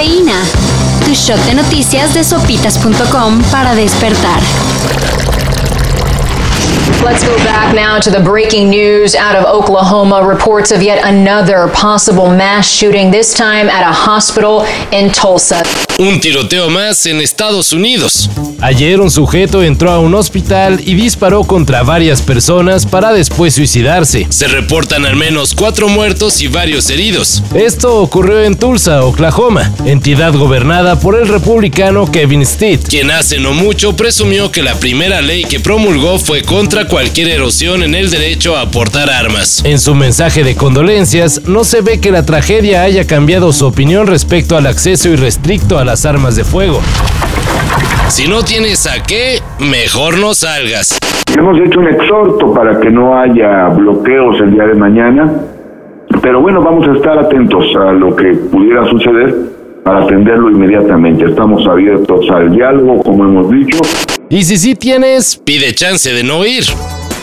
Cafeína. Tu shot de noticias de sopitas.com para despertar. Let's go back now to the breaking news out of Oklahoma. Reports of yet another possible mass shooting, this time at a hospital in Tulsa. Un tiroteo más en Estados Unidos. Ayer un sujeto entró a un hospital y disparó contra varias personas para después suicidarse. Se reportan al menos cuatro muertos y varios heridos. Esto ocurrió en Tulsa, Oklahoma, entidad gobernada por el republicano Kevin Stitt, quien hace no mucho presumió que la primera ley que promulgó fue contra cualquier erosión en el derecho a portar armas. En su mensaje de condolencias, no se ve que la tragedia haya cambiado su opinión respecto al acceso irrestricto a las armas de fuego. Si no tienes a qué, mejor no salgas. Hemos hecho un exhorto para que no haya bloqueos el día de mañana, pero bueno, vamos a estar atentos a lo que pudiera suceder para atenderlo inmediatamente. Estamos abiertos al diálogo, como hemos dicho. Y si sí tienes, pide chance de no ir.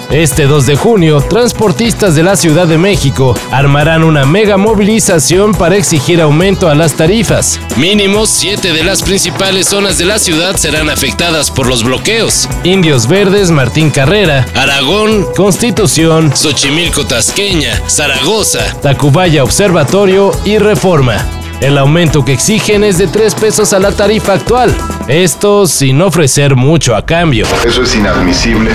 Este 2 de junio, transportistas de la Ciudad de México armarán una mega movilización para exigir aumento a las tarifas. Mínimo, siete de las principales zonas de la ciudad serán afectadas por los bloqueos. Indios Verdes, Martín Carrera, Aragón, Constitución, Xochimilco Tasqueña, Zaragoza, Tacubaya Observatorio y Reforma. El aumento que exigen es de 3 pesos a la tarifa actual. Esto sin ofrecer mucho a cambio. Eso es inadmisible.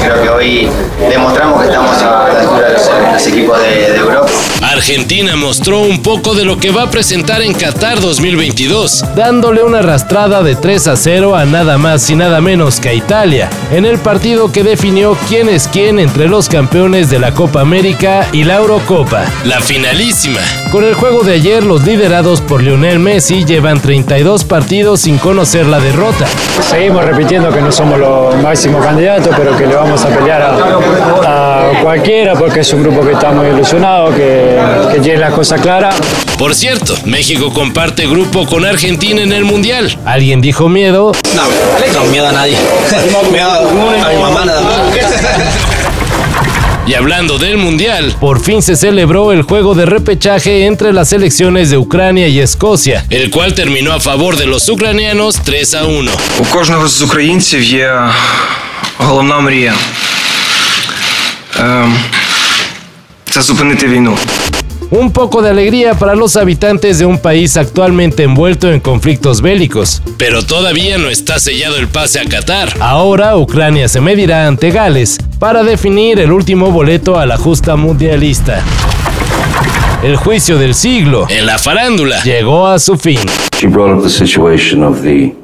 Creo que hoy demostramos que estamos a la altura de los, equipos de Europa. Argentina mostró un poco de lo que va a presentar en Qatar 2022, dándole una arrastrada de 3 a 0 a nada más y nada menos que a Italia, en el partido que definió quién es quién entre los campeones de la Copa América y la Eurocopa, la finalísima. Con el juego de ayer, los liderados por Lionel Messi llevan 32 partidos sin conocer la derrota. Seguimos repitiendo que no somos los máximos candidatos, pero que le vamos a pelear a, a cualquiera porque es un grupo que está muy ilusionado, que, que tiene las cosas claras. Por cierto, México comparte grupo con Argentina en el Mundial. ¿Alguien dijo miedo? No, no miedo a nadie. miedo a mi mamá nada más. Y hablando del Mundial, por fin se celebró el juego de repechaje entre las selecciones de Ucrania y Escocia, el cual terminó a favor de los ucranianos 3 a 1. У кожного з українців є головна мрія. Ем, Це зупинити війну. Un poco de alegría para los habitantes de un país actualmente envuelto en conflictos bélicos. Pero todavía no está sellado el pase a Qatar. Ahora Ucrania se medirá ante Gales para definir el último boleto a la justa mundialista. El juicio del siglo en la farándula llegó a su fin. She brought up the situation of the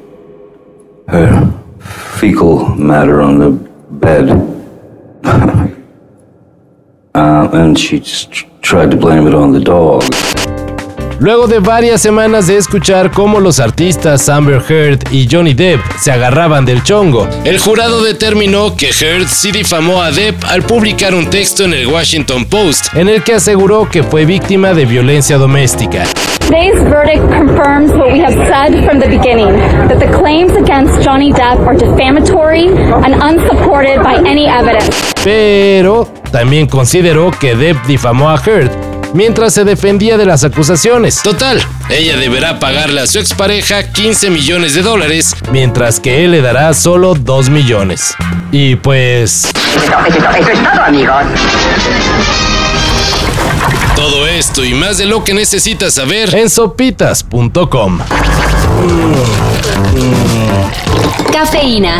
her fecal matter on the bed, uh, and she just tr- tried to blame it on the dog. Luego de varias semanas de escuchar cómo los artistas Amber Heard y Johnny Depp se agarraban del chongo, el jurado determinó que Heard sí difamó a Depp al publicar un texto en el Washington Post en el que aseguró que fue víctima de violencia doméstica. Today's verdict confirms what we have said from the beginning that the claims against Johnny Depp are defamatory and unsupported by any evidence. Pero también consideró que Depp difamó a Heard mientras se defendía de las acusaciones. Total, ella deberá pagarle a su expareja 15 millones de dólares, mientras que él le dará solo 2 millones. Y pues... Eso es todo, amigos. Todo esto y más de lo que necesitas saber en sopitas.com. Cafeína.